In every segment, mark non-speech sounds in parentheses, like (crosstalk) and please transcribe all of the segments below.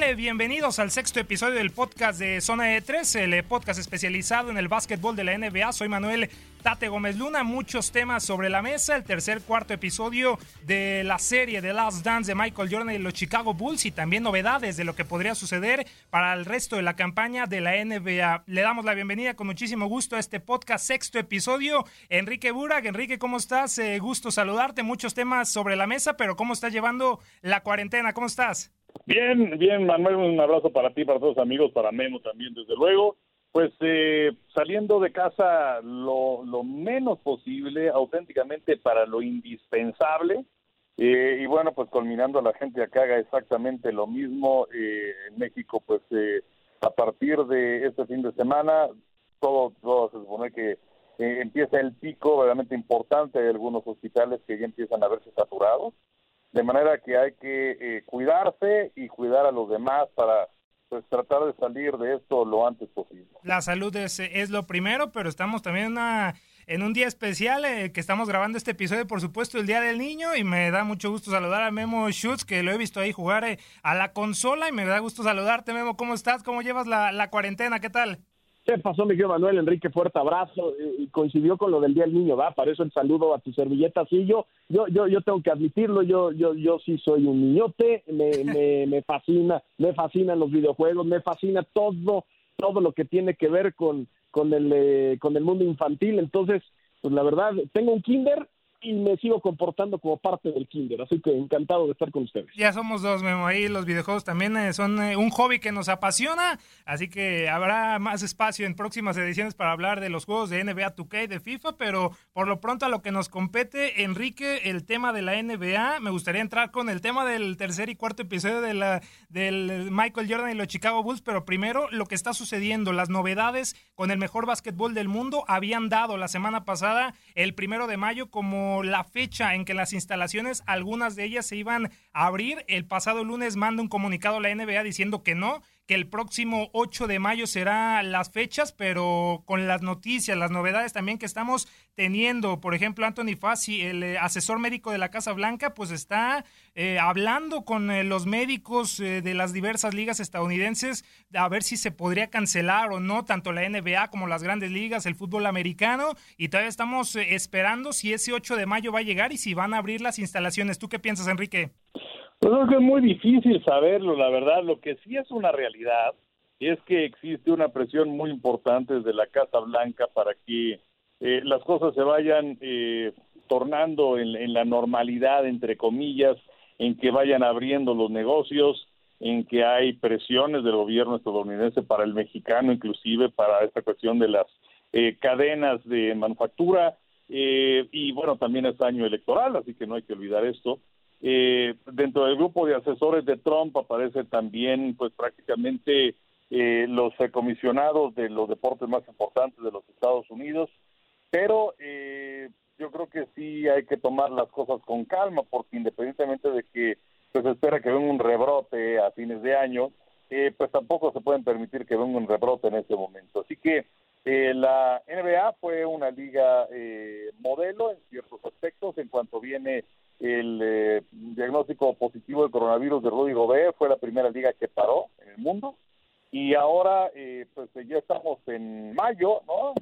Tal? Bienvenidos al sexto episodio del podcast de Zona de 3, el eh, podcast especializado en el básquetbol de la NBA. Soy Manuel Tate Gómez Luna, muchos temas sobre la mesa, el tercer cuarto episodio de la serie The Last Dance de Michael Jordan y los Chicago Bulls y también novedades de lo que podría suceder para el resto de la campaña de la NBA. Le damos la bienvenida con muchísimo gusto a este podcast, sexto episodio. Enrique Burak, Enrique, ¿cómo estás? Eh, gusto saludarte, muchos temas sobre la mesa, pero ¿cómo estás llevando la cuarentena? ¿Cómo estás? Bien, bien, Manuel, un abrazo para ti, para todos los amigos, para Memo también, desde luego. Pues eh, saliendo de casa lo, menos posible, auténticamente para lo indispensable. Eh, y bueno, pues culminando a la gente que haga exactamente lo mismo. Eh, en México, pues a partir de este fin de semana, todo, todo se supone que empieza el pico realmente importante de algunos hospitales que ya empiezan a verse saturados de manera que hay que eh, cuidarse y cuidar a los demás para pues tratar de salir de esto lo antes posible. La salud es, es lo primero, pero estamos también una, en un día especial eh, que estamos grabando este episodio, por supuesto, el Día del Niño, y me da mucho gusto saludar a Memo Schutz, que lo he visto ahí jugar eh, a la consola, y me da gusto saludarte, Memo, ¿cómo estás? ¿Cómo llevas la, la cuarentena? ¿Qué tal? ¿Qué pasó, mi querido Manuel? Enrique, fuerte abrazo. Y coincidió con lo del Día del Niño, ¿va? Para eso el saludo a tu servilleta. Sí, yo, yo, yo, yo tengo que admitirlo, yo, yo, yo sí soy un niñote, me, (laughs) me, me fascina, me fascinan los videojuegos, me fascina todo, todo lo que tiene que ver con, con el, eh, con el mundo infantil. Entonces, pues la verdad, tengo un kinder y me sigo comportando como parte del kinder, así que encantado de estar con ustedes. Ya somos dos, Memo, ahí los videojuegos también eh, son eh, un hobby que nos apasiona, así que habrá más espacio en próximas ediciones para hablar de los juegos de NBA 2K, de FIFA, pero por lo pronto a lo que nos compete, Enrique, el tema de la NBA, me gustaría entrar con el tema del tercer y cuarto episodio de la, del Michael Jordan y los Chicago Bulls, pero primero lo que está sucediendo, las novedades con el mejor básquetbol del mundo habían dado la semana pasada, el primero de mayo, como la fecha en que las instalaciones, algunas de ellas se iban a abrir. El pasado lunes manda un comunicado a la NBA diciendo que no, que el próximo 8 de mayo será las fechas, pero con las noticias, las novedades también que estamos teniendo, por ejemplo, Anthony Fassi, el eh, asesor médico de la Casa Blanca, pues está eh, hablando con eh, los médicos de las diversas ligas estadounidenses a ver si se podría cancelar o no tanto la NBA como las grandes ligas, el fútbol americano, y todavía estamos esperando si ese 8 de mayo va a llegar y si van a abrir las instalaciones. ¿Tú qué piensas, Enrique? Pues es muy difícil saberlo, la verdad. Lo que sí es una realidad es que existe una presión muy importante desde la Casa Blanca para que eh, las cosas se vayan eh, tornando en, la normalidad, entre comillas, en que vayan abriendo los negocios, en que hay presiones del gobierno estadounidense para el mexicano, inclusive para esta cuestión de las eh, cadenas de manufactura. y bueno, también es año electoral, así que no hay que olvidar esto. Dentro del grupo de asesores de Trump aparece también, pues prácticamente los comisionados de los deportes más importantes de los Estados Unidos, pero eh, yo creo que sí hay que tomar las cosas con calma, porque independientemente de que pues, se espera que venga un rebrote a fines de año, eh, pues tampoco se pueden permitir que venga un rebrote en este momento. Así que eh, la NBA fue una liga modelo en ciertos aspectos. En cuanto viene el diagnóstico positivo de coronavirus de Rudy Gobert, fue la primera liga que paró en el mundo. Y ahora, pues ya estamos en mayo, ¿no?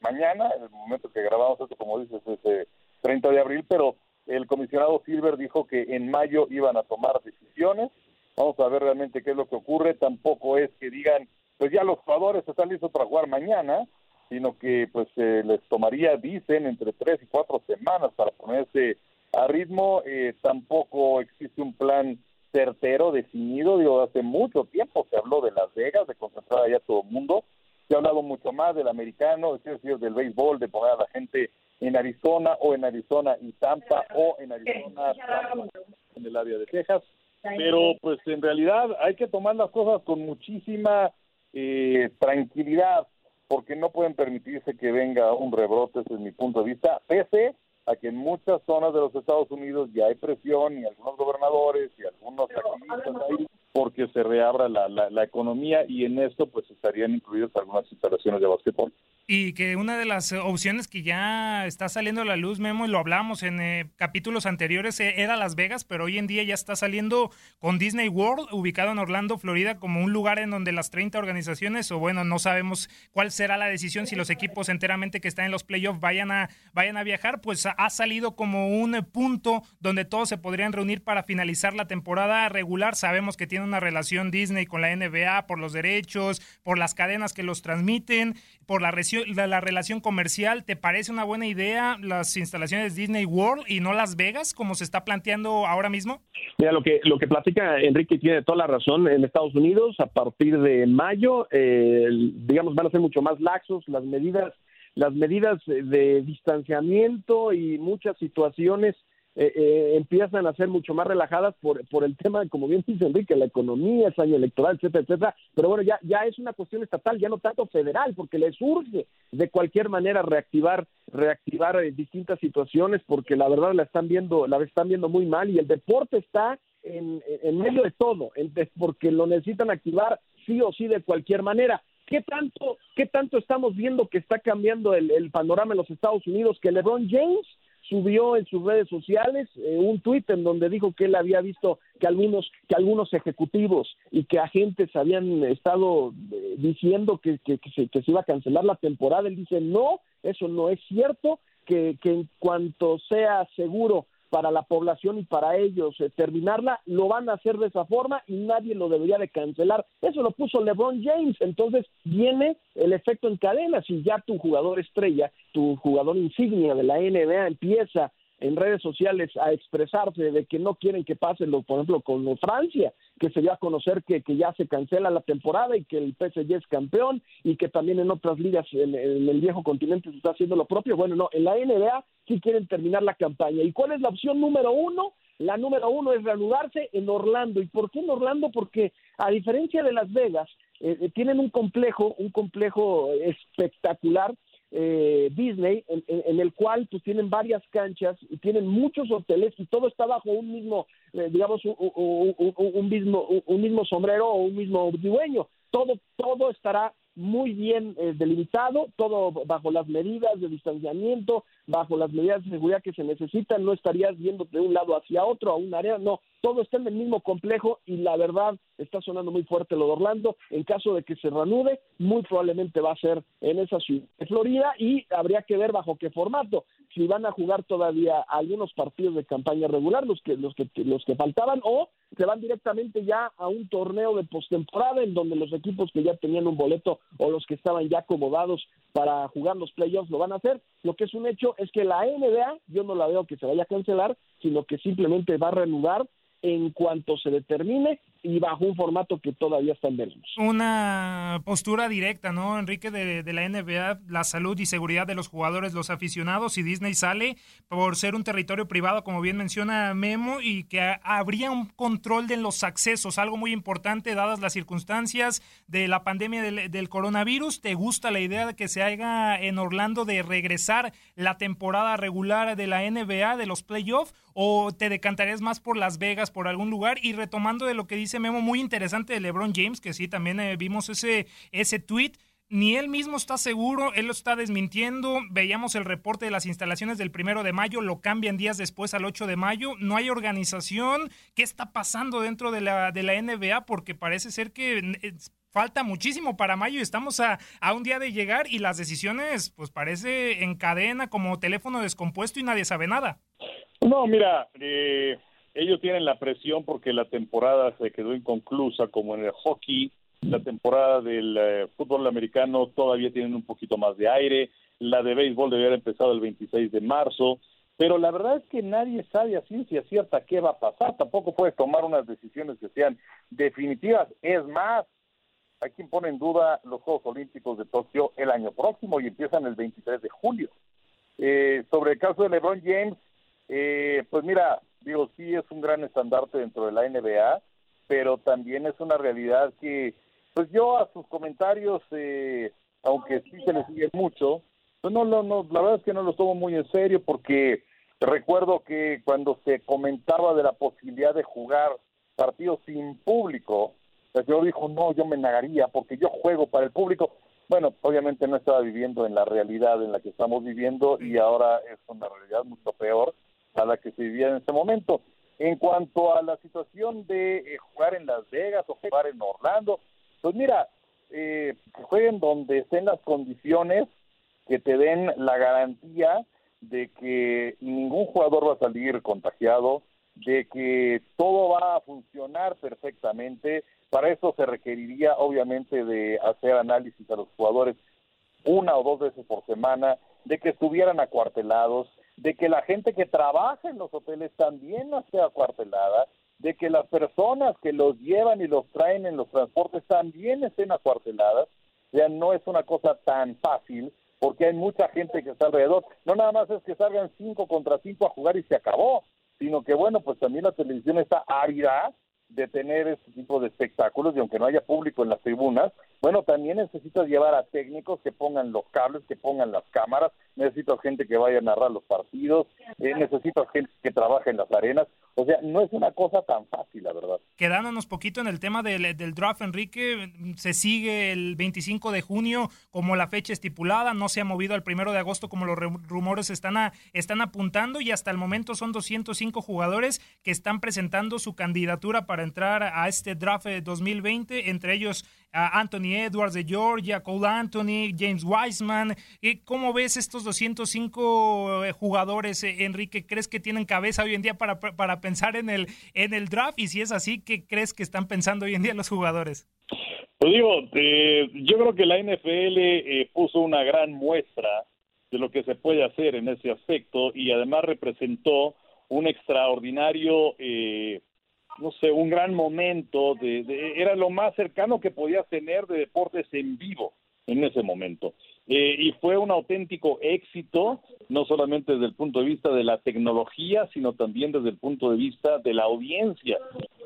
mañana, en el momento que grabamos esto, como dices, es el 30 de abril, pero el comisionado Silver dijo que en mayo iban a tomar decisiones. Vamos a ver realmente qué es lo que ocurre. Tampoco es que digan, pues ya los jugadores están listos para jugar mañana, sino que pues les tomaría, dicen, entre tres y cuatro semanas para ponerse a ritmo. Eh, tampoco existe un plan certero, definido. Digo, hace mucho tiempo se habló de Las Vegas, de concentrar allá todo el mundo se ha hablado mucho más del americano, es decir, del béisbol, de poner a la gente en Arizona o en Arizona y Tampa o en Arizona en el área de Texas. Pero pues en realidad hay que tomar las cosas con muchísima eh, tranquilidad porque no pueden permitirse que venga un rebrote desde mi punto de vista, pese a que en muchas zonas de los Estados Unidos ya hay presión y algunos gobernadores y algunos activistas ahí porque se reabra la, la, economía y en esto pues estarían incluidas algunas instalaciones de básquetbol. Y que una de las opciones que ya está saliendo a la luz, Memo, y lo hablamos en eh, capítulos anteriores, eh, era Las Vegas, pero hoy en día ya está saliendo con Disney World, ubicado en Orlando, Florida, como un lugar en donde las 30 organizaciones, o bueno, no sabemos cuál será la decisión si los equipos enteramente que están en los playoffs vayan a, vayan a viajar, pues ha salido como un punto donde todos se podrían reunir para finalizar la temporada regular. Sabemos que tiene una relación Disney con la NBA por los derechos, por las cadenas que los transmiten, por la, la, relación comercial. ¿Te parece una buena idea las instalaciones Disney World y no Las Vegas como se está planteando ahora mismo? Mira, lo que, lo que platica Enrique tiene toda la razón. En Estados Unidos, a partir de mayo, eh, digamos, van a ser mucho más laxos las medidas las medidas de distanciamiento y muchas situaciones eh, eh, empiezan a ser mucho más relajadas por, por el tema, como bien dice Enrique, la economía, es año electoral, etcétera, etcétera. Pero bueno, ya, ya es una cuestión estatal, ya no tanto federal, porque les urge de cualquier manera reactivar, reactivar eh, distintas situaciones, porque la verdad la están viendo, la están viendo muy mal y el deporte está en, en medio de todo, porque lo necesitan activar sí o sí de cualquier manera. ¿Qué tanto, qué tanto estamos viendo que está cambiando el, el panorama en los Estados Unidos? Que LeBron James subió en sus redes sociales eh, un tuit en donde dijo que él había visto que algunos que algunos ejecutivos y que agentes habían estado eh, diciendo que, se, que se iba a cancelar la temporada. Él dice, no, eso no es cierto, que, que en cuanto sea seguro para la población y para ellos eh, terminarla, lo van a hacer de esa forma y nadie lo debería de cancelar. Eso lo puso LeBron James, entonces viene el efecto en cadena, si ya tu jugador estrella, tu jugador insignia de la NBA empieza en redes sociales a expresarse de que no quieren que pase, lo, por ejemplo, con Francia, que se dio a conocer que, que, ya se cancela la temporada y que el PSG es campeón y que también en otras ligas en, el viejo continente se está haciendo lo propio. Bueno, no, en la NBA sí quieren terminar la campaña. ¿Y cuál es la opción número uno? La número uno es reanudarse en Orlando. ¿Y por qué en Orlando? Porque a diferencia de Las Vegas, eh, eh, tienen un complejo, un complejo espectacular eh, Disney, en, el cual pues tienen varias canchas y tienen muchos hoteles y todo está bajo un mismo, eh, digamos, un, mismo, un mismo sombrero o un mismo dueño. Todo, todo estará muy bien eh, delimitado, todo bajo las medidas de distanciamiento, bajo las medidas de seguridad que se necesitan, no estarías viendo de un lado hacia otro, a un área, no, todo está en el mismo complejo y la verdad está sonando muy fuerte lo de Orlando, en caso de que se reanude, muy probablemente va a ser en esa ciudad de Florida y habría que ver bajo qué formato, si van a jugar todavía algunos partidos de campaña regular, los que, los que, los que faltaban, o se van directamente ya a un torneo de postemporada en donde los equipos que ya tenían un boleto o los que estaban ya acomodados para jugar los playoffs lo van a hacer. Lo que es un hecho es que la NBA, yo no la veo que se vaya a cancelar, sino que simplemente va a reanudar en cuanto se determine y bajo un formato que todavía está en veremos. Una postura directa, ¿no, Enrique, de, la NBA, la salud y seguridad de los jugadores, los aficionados, y Disney sale por ser un territorio privado, como bien menciona Memo, y que habría un control de los accesos, algo muy importante dadas las circunstancias de la pandemia del, del coronavirus. ¿Te gusta la idea de que se haga en Orlando de regresar la temporada regular de la NBA, de los playoffs, o te decantarías más por Las Vegas, por algún lugar? Y retomando de lo que dice Memo muy interesante de LeBron James, que sí, también eh, vimos ese, ese tweet. Ni él mismo está seguro, él lo está desmintiendo. Veíamos el reporte de las instalaciones del primero de mayo, lo cambian días después al 8 de mayo. No hay organización. ¿Qué está pasando dentro de la, de la NBA? Porque parece ser que eh, falta muchísimo para mayo y estamos a, a, un día de llegar y las decisiones, pues parece en cadena como teléfono descompuesto y nadie sabe nada. No, mira, eh, ellos tienen la presión porque la temporada se quedó inconclusa, como en el hockey, la temporada del eh, fútbol americano todavía tienen un poquito más de aire, la de béisbol debe haber empezado el 26 de marzo, pero la verdad es que nadie sabe a ciencia cierta qué va a pasar, tampoco puedes tomar unas decisiones que sean definitivas, es más, hay quien pone en duda los Juegos Olímpicos de Tokio el año próximo y empiezan el 23 de julio. Eh, sobre el caso de LeBron James, eh, pues mira, digo, sí es un gran estandarte dentro de la NBA, pero también es una realidad que, pues yo a sus comentarios, eh, aunque sí se les sigue mucho, pues no, no, no, la verdad es que no los tomo muy en serio porque recuerdo que cuando se comentaba de la posibilidad de jugar partidos sin público, el señor dijo, no, yo me negaría porque yo juego para el público. Bueno, obviamente no estaba viviendo en la realidad en la que estamos viviendo y ahora es una realidad mucho peor a la que se vivía en ese momento. En cuanto a la situación de eh, jugar en Las Vegas o jugar en Orlando, pues mira, eh, jueguen donde estén las condiciones que te den la garantía de que ningún jugador va a salir contagiado, de que todo va a funcionar perfectamente. Para eso se requeriría obviamente de hacer análisis a los jugadores una o dos veces por semana, de que estuvieran acuartelados, de que la gente que trabaja en los hoteles también no sea acuartelada, de que las personas que los llevan y los traen en los transportes también estén acuarteladas. Ya no es una cosa tan fácil porque hay mucha gente que está alrededor. No nada más es que salgan cinco contra cinco a jugar y se acabó, sino que bueno, pues también la televisión está árida de tener este tipo de espectáculos y aunque no haya público en las tribunas, bueno, también necesitas llevar a técnicos que pongan los cables, que pongan las cámaras, necesitas gente que vaya a narrar los partidos, eh, necesitas gente que trabaje en las arenas. O sea, no es una cosa tan fácil, la verdad. Quedándonos poquito en el tema del, del, draft, Enrique, se sigue el 25 de junio como la fecha estipulada, no se ha movido al primero de agosto como los rumores están, a, están apuntando y hasta el momento son 205 jugadores que están presentando su candidatura para entrar a este draft de 2020, entre ellos Anthony Edwards de Georgia, Cole Anthony, James Wiseman. ¿Cómo ves estos 205 eh, jugadores, eh, Enrique? ¿Crees que tienen cabeza hoy en día para, para pensar en el, en el draft? Y si es así, ¿qué crees que están pensando hoy en día los jugadores? Pues digo, eh, yo creo que la NFL puso una gran muestra de lo que se puede hacer en ese aspecto y además representó un extraordinario no sé, un gran momento, de, era lo más cercano que podías tener de deportes en vivo en ese momento. Eh, y fue un auténtico éxito, no solamente desde el punto de vista de la tecnología, sino también desde el punto de vista de la audiencia,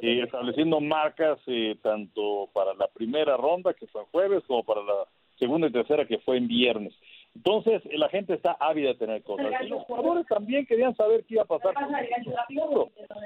eh, estableciendo marcas eh, tanto para la primera ronda, que fue en jueves, como para la segunda y tercera, que fue en viernes. Entonces, la gente está ávida de tener cosas. Y los jugadores también querían saber qué iba a pasar. con.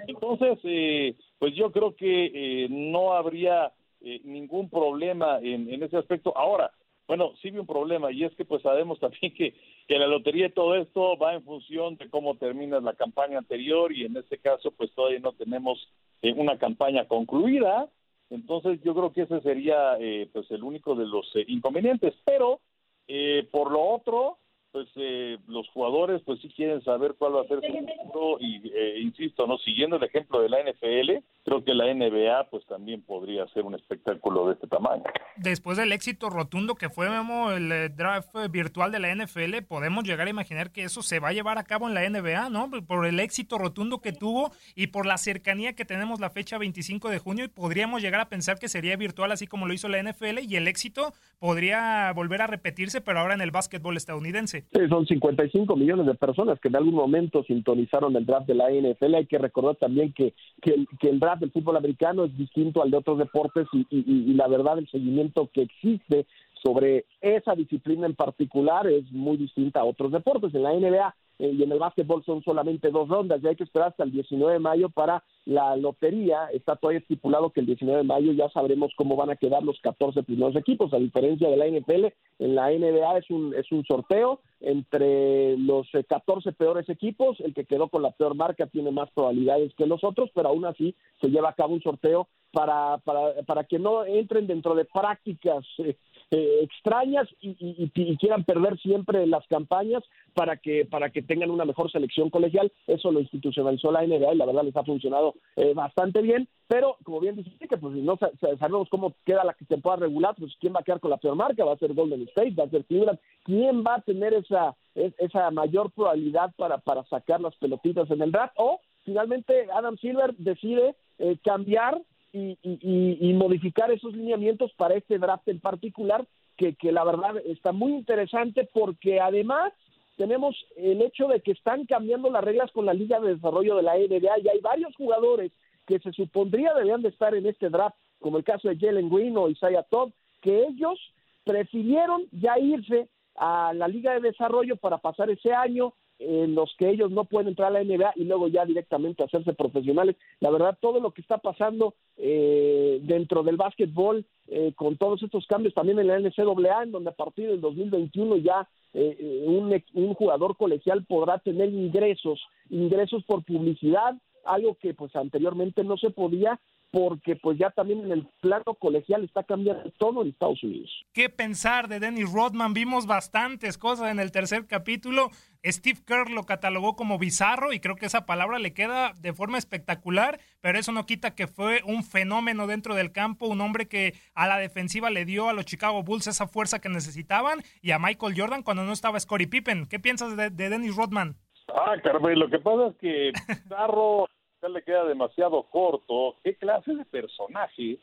Entonces, eh, pues yo creo que eh, no habría eh, ningún problema en, en ese aspecto. Ahora, bueno, sí vi un problema y es que pues sabemos también que, que la lotería y todo esto va en función de cómo termina la campaña anterior y en este caso pues todavía no tenemos eh, una campaña concluida. Entonces yo creo que ese sería eh, pues el único de los eh, inconvenientes. Pero eh, por lo otro, pues eh, los jugadores pues sí quieren saber cuál va a ser su futuro y eh, insisto, no siguiendo el ejemplo de la NFL, creo que la NBA pues también podría ser un espectáculo de este tamaño. Después del éxito rotundo que fue Memo, el eh, draft virtual de la NFL, podemos llegar a imaginar que eso se va a llevar a cabo en la NBA, ¿no? Por el éxito rotundo que tuvo y por la cercanía que tenemos la fecha 25 de junio y podríamos llegar a pensar que sería virtual así como lo hizo la NFL y el éxito podría volver a repetirse, pero ahora en el básquetbol estadounidense. Sí, son 55 millones de personas que en algún momento sintonizaron el draft de la NFL. Hay que recordar también que, que, el, draft del fútbol americano es distinto al de otros deportes y, y, y la verdad el seguimiento que existe sobre esa disciplina en particular es muy distinta a otros deportes. En la NBA eh, y en el básquetbol son solamente dos rondas y hay que esperar hasta el 19 de mayo para la lotería. Está todavía estipulado que el 19 de mayo ya sabremos cómo van a quedar los 14 primeros equipos. A diferencia de la NFL, en la NBA es un, es un sorteo entre los eh, 14 peores equipos. El que quedó con la peor marca tiene más probabilidades que los otros, pero aún así se lleva a cabo un sorteo para, para, para que no entren dentro de prácticas eh, eh, extrañas y, y, y, quieran perder siempre las campañas para que para que tengan una mejor selección colegial. Eso lo institucionalizó la NBA y la verdad les ha funcionado eh, bastante bien. Pero, como bien dice, que pues no sabemos cómo queda la temporada regular, pues quién va a quedar con la peor marca, va a ser Golden State, va a ser Cleveland, quién va a tener esa esa mayor probabilidad para, para sacar las pelotitas en el draft o finalmente Adam Silver decide eh, cambiar y, y, modificar esos lineamientos para este draft en particular, que, que la verdad está muy interesante porque además tenemos el hecho de que están cambiando las reglas con la Liga de Desarrollo de la NBA y hay varios jugadores que se supondría deberían de estar en este draft, como el caso de Jalen Green o Isaiah Todd, que ellos prefirieron ya irse a la Liga de Desarrollo para pasar ese año en los que ellos no pueden entrar a la NBA y luego ya directamente hacerse profesionales. La verdad, todo lo que está pasando eh, dentro del básquetbol, eh, con todos estos cambios también en la NCAA, en donde a partir del 2021 ya eh, un, un jugador colegial podrá tener ingresos, ingresos por publicidad, algo que pues anteriormente no se podía porque pues ya también en el plano colegial está cambiando todo en Estados Unidos. ¿Qué pensar de Dennis Rodman? Vimos bastantes cosas en el tercer capítulo. Steve Kerr lo catalogó como bizarro y creo que esa palabra le queda de forma espectacular, pero eso no quita que fue un fenómeno dentro del campo, un hombre que a la defensiva le dio a los Chicago Bulls esa fuerza que necesitaban y a Michael Jordan cuando no estaba Scottie Pippen. ¿Qué piensas de, de Dennis Rodman? Ah, Carmen, lo que pasa es que (laughs) bizarro le queda demasiado corto. ¿Qué clase de personaje?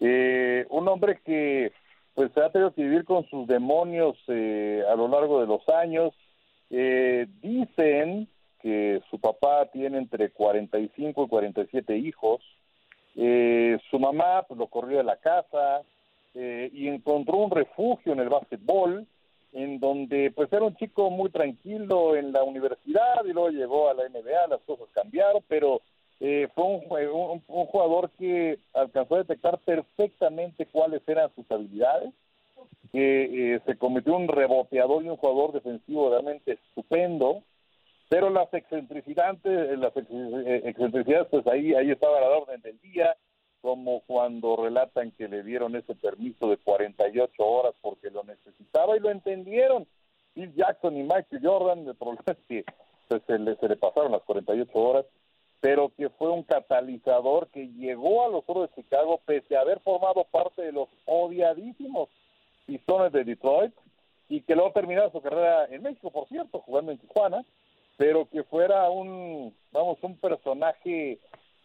Eh, un hombre que pues ha tenido que vivir con sus demonios eh, a lo largo de los años. Eh, dicen que su papá tiene entre 45 y 47 hijos. Eh, su mamá pues, lo corrió de la casa eh, y encontró un refugio en el básquetbol, en donde pues era un chico muy tranquilo en la universidad y luego llegó a la NBA, las cosas cambiaron, pero eh, fue un, un, un, jugador que alcanzó a detectar perfectamente cuáles eran sus habilidades, que eh, se convirtió un reboteador y un jugador defensivo realmente estupendo, pero las excentricidades, las excentricidades, pues ahí, ahí estaba la orden del día, como cuando relatan que le dieron ese permiso de 48 horas porque lo necesitaba y lo entendieron. Bill Jackson y Michael Jordan, el problema es que pues, se, le, se le pasaron las 48 horas pero que fue un catalizador que llegó a los Oros de Chicago pese a haber formado parte de los odiadísimos Pistones de Detroit y que luego terminó su carrera en México, por cierto, jugando en Tijuana, pero que fuera un, vamos, un personaje,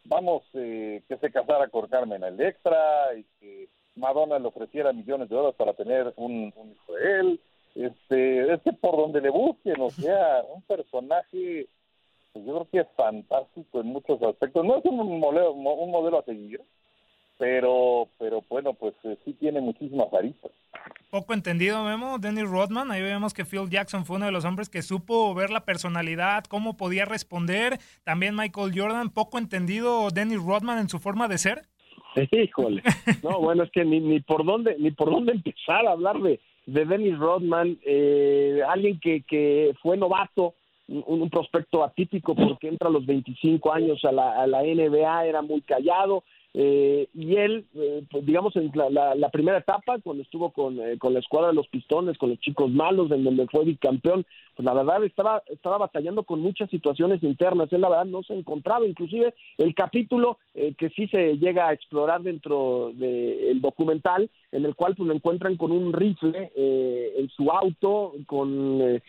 vamos, eh, que se casara con Carmen Electra y que Madonna le ofreciera millones de dólares para tener un, un hijo de él, este, este por donde le busquen, o sea, un personaje pues yo creo que es fantástico en muchos aspectos. No es un modelo, un modelo a seguir, pero, pero bueno, pues eh, sí tiene muchísimas aristas. Poco entendido, Memo, Dennis Rodman. Ahí vemos que Phil Jackson fue uno de los hombres que supo ver la personalidad, cómo podía responder. También Michael Jordan, poco entendido Dennis Rodman en su forma de ser. Híjole. No, (laughs) bueno, es que ni, ni por dónde ni por dónde empezar a hablar de, de Dennis Rodman, eh, alguien que, que fue novato, un, un, prospecto atípico porque entra a los 25 años a la, a la NBA, era muy callado, eh, y él, eh, pues, digamos, en la, primera etapa, cuando estuvo con, eh, con la escuadra de los Pistones, con los chicos malos, en donde fue bicampeón, pues la verdad estaba, estaba batallando con muchas situaciones internas. Él, la verdad, no se encontraba. Inclusive el capítulo eh, que sí se llega a explorar dentro del documental, en el cual pues lo encuentran con un rifle eh, en su auto, con, eh,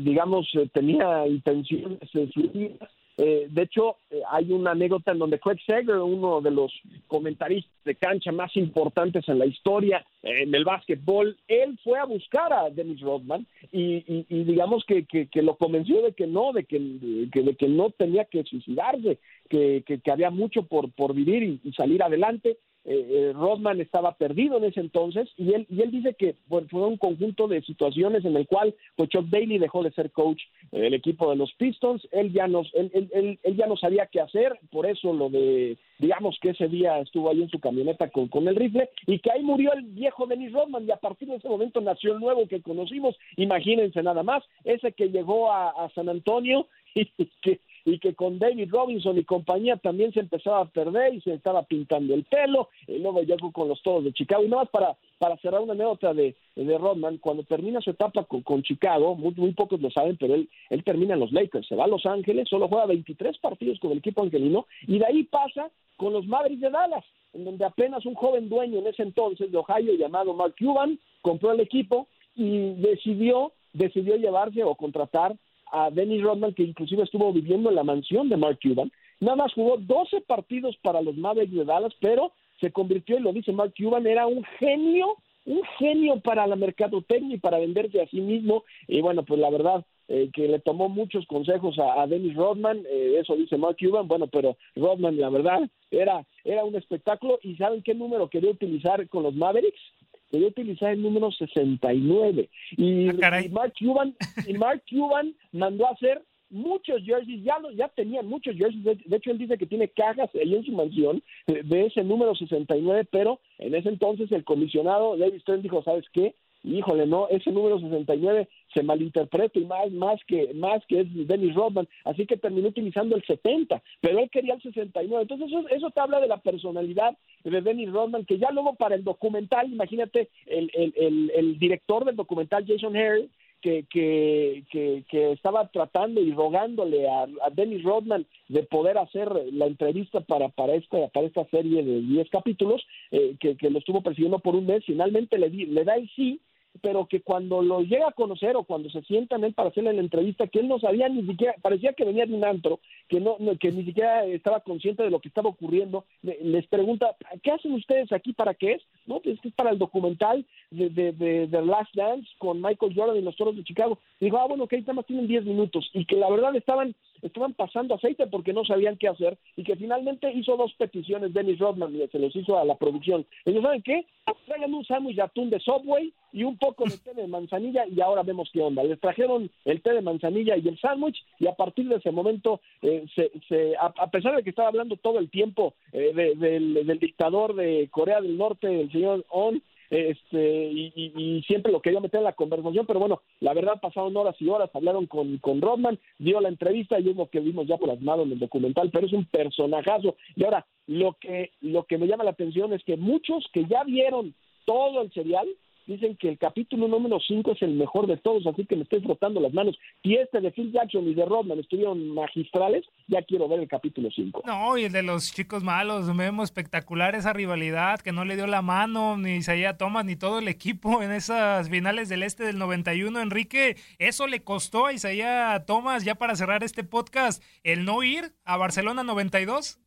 digamos, tenía intenciones suicidas eh, de hecho, eh, hay una anécdota en donde Craig Sager, uno de los comentaristas de cancha más importantes en la historia eh, en el básquetbol, él fue a buscar a Dennis Rodman y, y, y digamos que, que, que, lo convenció de que no, de que, de que no tenía que suicidarse, que, que había mucho por, por vivir y salir adelante. Eh, Rodman estaba perdido en ese entonces y él y él dice que fue un conjunto de situaciones en el cual pues Chuck Daly dejó de ser coach del equipo de los Pistons él ya nos él, él, él, ya no sabía qué hacer por eso lo de digamos que ese día estuvo ahí en su camioneta con, con el rifle y que ahí murió el viejo Dennis Rodman y a partir de ese momento nació el nuevo que conocimos imagínense nada más ese que llegó a, a San Antonio (laughs) y que y que con David Robinson y compañía también se empezaba a perder y se estaba pintando el pelo, y luego llegó con los todos de Chicago. Y nada más para, para cerrar una anécdota de, de Rodman, cuando termina su etapa con, con Chicago, muy, muy, pocos lo saben, pero él, él termina en los Lakers, se va a Los Ángeles, solo juega 23 partidos con el equipo angelino, y de ahí pasa con los Mavericks de Dallas, en donde apenas un joven dueño en ese entonces de Ohio llamado Mark Cuban compró el equipo y decidió decidió llevarse o contratar a Dennis Rodman, que inclusive estuvo viviendo en la mansión de Mark Cuban. Nada más jugó 12 partidos para los Mavericks de Dallas, pero se convirtió, y lo dice Mark Cuban, era un genio, un genio para la mercadotecnia y para venderse a sí mismo. Y bueno, pues la verdad, eh, que le tomó muchos consejos a, Dennis Rodman, eh, eso dice Mark Cuban, bueno, pero Rodman, la verdad, era, era un espectáculo. ¿Y saben qué número quería utilizar con los Mavericks? Quería utilizar el número 69 y, ah, y Mark Cuban y Mark Cuban mandó a hacer muchos jerseys, ya lo, ya tenían muchos jerseys, de, de, hecho él dice que tiene cajas ahí en su mansión de, de, ese número 69, pero en ese entonces el comisionado David Stern dijo, ¿sabes qué? Híjole, no, ese número 69 se malinterpreta y más, más que más que es Dennis Rodman, así que terminó utilizando el 70, pero él quería el 69. Entonces eso, eso te habla de la personalidad de Dennis Rodman, que ya luego para el documental, imagínate, el, el, el, director del documental, Jason Harry, que, que, que, estaba tratando y rogándole a, a, Dennis Rodman de poder hacer la entrevista para, para, esta, para esta serie de 10 capítulos, eh, que, que, lo estuvo persiguiendo por un mes, finalmente le, di, le da el sí, pero que cuando lo llega a conocer o cuando se sientan él para hacerle la entrevista, que él no sabía ni siquiera, parecía que venía de un antro, que no, que ni siquiera estaba consciente de lo que estaba ocurriendo, les pregunta, ¿qué hacen ustedes aquí? ¿Para qué es? No, pues es para el documental de, de, de, Last Dance con Michael Jordan y los Toros de Chicago. Y ah, bueno, ahí nada más tienen 10 minutos, y que la verdad estaban, estaban pasando aceite porque no sabían qué hacer, y que finalmente hizo dos peticiones Dennis Rodman, y se los hizo a la producción. Ellos, ¿saben qué? Traigan un sándwich atún de Subway y un poco de té de manzanilla y ahora vemos qué onda. Les trajeron el té de manzanilla y el sándwich y a partir de ese momento, eh, se, a, pesar de que estaba hablando todo el tiempo eh, de, de, del dictador de Corea del Norte, el señor On, este y, siempre lo quería meter en la conversación, pero bueno, la verdad pasaron horas y horas, hablaron con, con Rodman, dio la entrevista y es lo que vimos ya plasmado en el documental, pero es un personajazo. Y ahora, lo que, lo que me llama la atención es que muchos que ya vieron todo el serial, dicen que el capítulo número 5 es el mejor de todos, así que me estoy frotando las manos. Si este de Phil Jackson y de Rodman estuvieron magistrales, ya quiero ver el capítulo 5. No, y el de los chicos malos, vemos espectacular esa rivalidad que no le dio la mano ni Isaiah Thomas ni todo el equipo en esas finales del este del 91. Enrique, eso le costó a Isaiah Thomas, ya para cerrar este podcast, el no ir a Barcelona 92.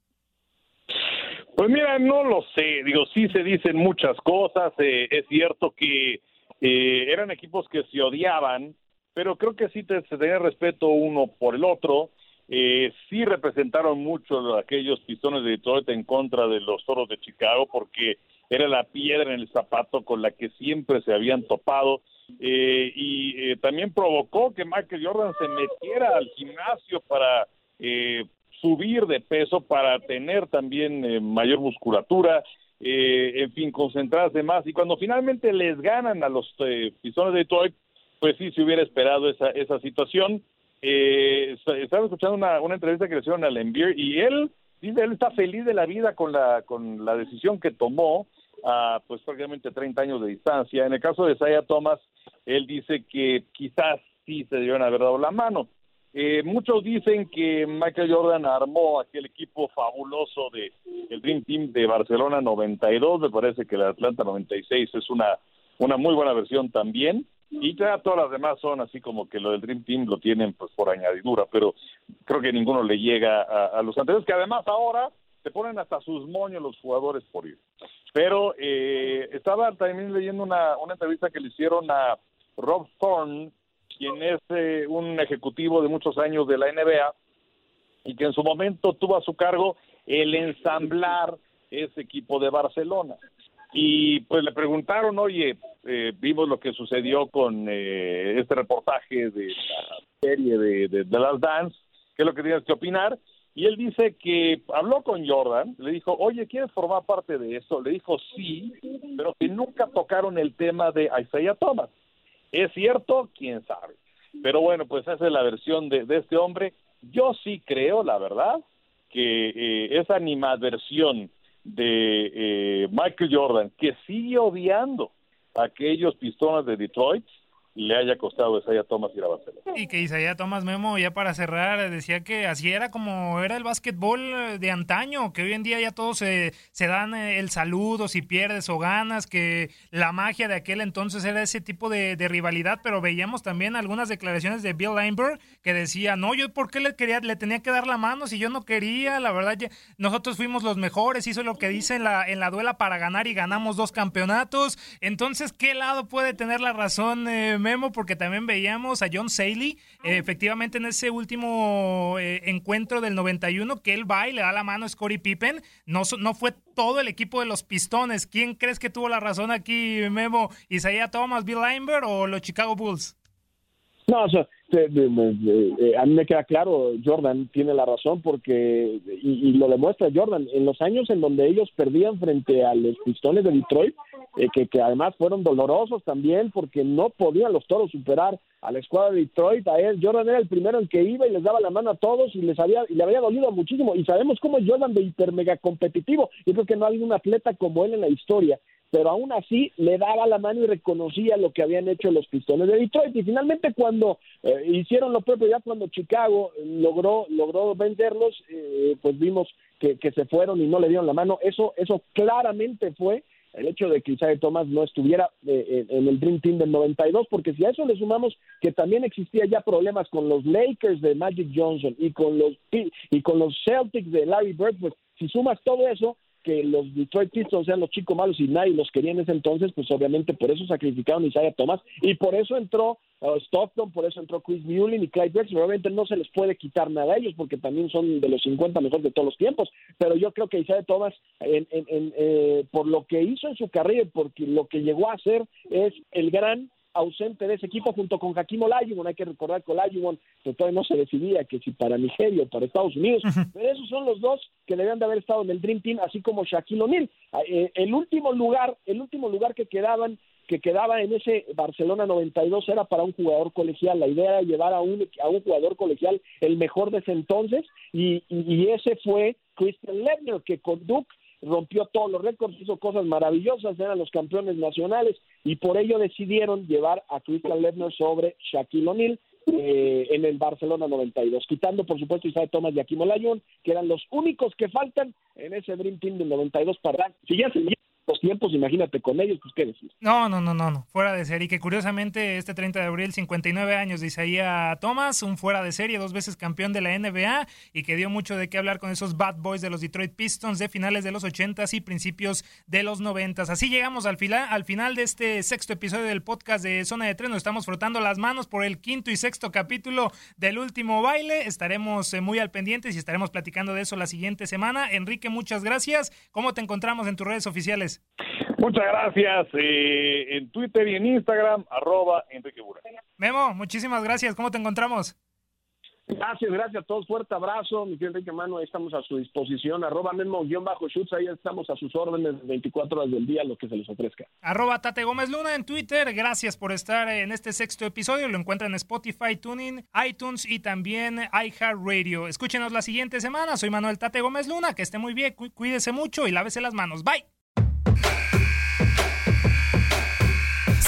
Pues mira, no lo sé, digo, sí se dicen muchas cosas, eh, es cierto que eh, eran equipos que se odiaban, pero creo que sí se tenía respeto uno por el otro, Eh, sí representaron mucho aquellos pistones de Detroit en contra de los toros de Chicago porque era la piedra en el zapato con la que siempre se habían topado. Eh, y eh, también provocó que Michael Jordan se metiera al gimnasio para eh, subir de peso, para tener también eh, mayor musculatura, eh, en fin, concentrarse más. Y cuando finalmente les ganan a los eh, Pistones de Detroit, pues sí se hubiera esperado esa, esa situación. Eh, est- estaba escuchando una, una entrevista que le hicieron al Embiid y él dice él está feliz de la vida con la con la decisión que tomó a pues prácticamente 30 años de distancia. En el caso de Isaiah Thomas, él dice que quizás sí se debieron haber dado la mano. Eh, muchos dicen que Michael Jordan armó aquel equipo fabuloso de el Dream Team de Barcelona 92, me parece que el Atlanta 96 es una una muy buena versión también y ya todas las demás son así como que lo del Dream Team lo tienen pues por añadidura, pero creo que ninguno le llega a, a los anteriores que además ahora se ponen hasta sus moños los jugadores por ir. Pero eh, estaba también leyendo una, una entrevista que le hicieron a Rob Thorne, quien es eh, un ejecutivo de muchos años de la NBA y que en su momento tuvo a su cargo el ensamblar ese equipo de Barcelona. Y pues le preguntaron, oye, eh, vimos lo que sucedió con eh, este reportaje de la serie de, de, Last Dance, ¿qué es lo que tienes que opinar? Y él dice que habló con Jordan, le dijo, oye, ¿quieres formar parte de esto? Le dijo sí, pero que nunca tocaron el tema de Isaiah Thomas. ¿Es cierto? ¿Quién sabe? Pero bueno, pues esa es la versión de, de este hombre. Yo sí creo, la verdad, que eh, esa animadversión de eh, Michael Jordan, que sigue odiando a aquellos pistones de Detroit, le haya costado a Isaiah Thomas ir a Barcelona. Y que Isaiah Thomas Memo, ya para cerrar, decía que así era como era el básquetbol de antaño, que hoy en día ya todos se, dan eh, el saludo si pierdes o ganas, que la magia de aquel entonces era ese tipo de, rivalidad, pero veíamos también algunas declaraciones de Bill Leinberg que decía, no, yo por qué le quería, le tenía que dar la mano si yo no quería, la verdad, nosotros fuimos los mejores, hizo lo que dice en la, en la duela para ganar y ganamos dos campeonatos, entonces, ¿qué lado puede tener la razón eh? Porque también veíamos a John Saley, eh, efectivamente en ese último eh, encuentro del 91, que él va y le da la mano a Scottie Pippen, no, no fue todo el equipo de los Pistones, ¿quién crees que tuvo la razón aquí Memo? ¿Isaiah Thomas, Bill Leinberg o los Chicago Bulls? No, o sea, eh, a mí me queda claro, Jordan tiene la razón porque, y, y lo demuestra Jordan, en los años en donde ellos perdían frente a los Pistones de Detroit, eh, que, que además fueron dolorosos también porque no podían los toros superar a la escuadra de Detroit, a él, Jordan era el primero en que iba y les daba la mano a todos y les había, y le había dolido muchísimo, y sabemos cómo es Jordan de hiper mega competitivo, yo creo que no hay un atleta como él en la historia, pero aún así le daba la mano y reconocía lo que habían hecho los Pistones de Detroit. Y finalmente cuando eh, hicieron lo propio ya cuando Chicago logró logró venderlos eh, pues vimos que, que se fueron y no le dieron la mano. Eso eso claramente fue el hecho de que Isaiah Thomas no estuviera eh, en en el Dream Team del 92, porque si a eso le sumamos que también existía ya problemas con los Lakers de Magic Johnson y con los y con los Celtics de Larry Bird, pues si sumas todo eso, que los Detroit Pistons sean los chicos malos y nadie los quería en ese entonces, pues obviamente por eso sacrificaron a Isaiah Thomas y por eso entró uh, Stockton, por eso entró Chris Mullin y Clyde Drexler. Obviamente no se les puede quitar nada a ellos porque también son de los 50 mejores de todos los tiempos, pero yo creo que Isaiah Thomas, en, en- en, eh, por lo que hizo en su carrera y porque lo que llegó a hacer, es el gran ausente de ese equipo junto con Hakim Olajuwon. Hay que recordar que Olajuwon que todavía no se decidía que si para Nigeria o para Estados Unidos, pero esos son los dos que debían de haber estado en el Dream Team, así como Shaquille O'Neal. Ah, eh, el último lugar, el último lugar que quedaban que quedaba en ese Barcelona 92 era para un jugador colegial. La idea era llevar a un, a un jugador colegial el mejor de ese entonces y, y, y ese fue Christian Lebner, que con Duke rompió todos los récords, hizo cosas maravillosas, eran los campeones nacionales y por ello decidieron llevar a Christian Lebner sobre Shaquille O'Neal eh, en el Barcelona 92, quitando por supuesto Isaiah Thomas y Akim Olajuwon, que eran los únicos que faltan en ese Dream Team del 92 para si ya se tiempos, imagínate con ellos, pues qué decir. No, no, no, no, no, fuera de serie. Que curiosamente este 30 de abril, 59 años de Isaías Thomas, un fuera de serie, dos veces campeón de la NBA y que dio mucho de qué hablar con esos bad boys de los Detroit Pistons de finales de los 80s y principios de los 90s. Así llegamos al, al final de este sexto episodio del podcast de Zona de Tres. Nos estamos frotando las manos por el quinto y sexto capítulo del último baile. Estaremos eh, muy al pendiente y estaremos platicando de eso la siguiente semana. Enrique, muchas gracias. ¿Cómo te encontramos en tus redes oficiales? Muchas gracias. Eh, en Twitter y en Instagram, arroba Enrique Bura. Memo, muchísimas gracias. ¿Cómo te encontramos? Gracias, gracias a todos. Fuerte abrazo, mi querido Enrique Mano. Ahí estamos a su disposición. Arroba Memo-Shoots. Ahí estamos a sus órdenes 24 horas del día, lo que se les ofrezca. Arroba Tate Gómez Luna en Twitter. Gracias por estar en este sexto episodio. Lo encuentran en Spotify, Tuning, iTunes y también iHeartRadio. Escúchenos la siguiente semana. Soy Manuel Tate Gómez Luna. Que esté muy bien, cuídese mucho y lávese las manos. Bye.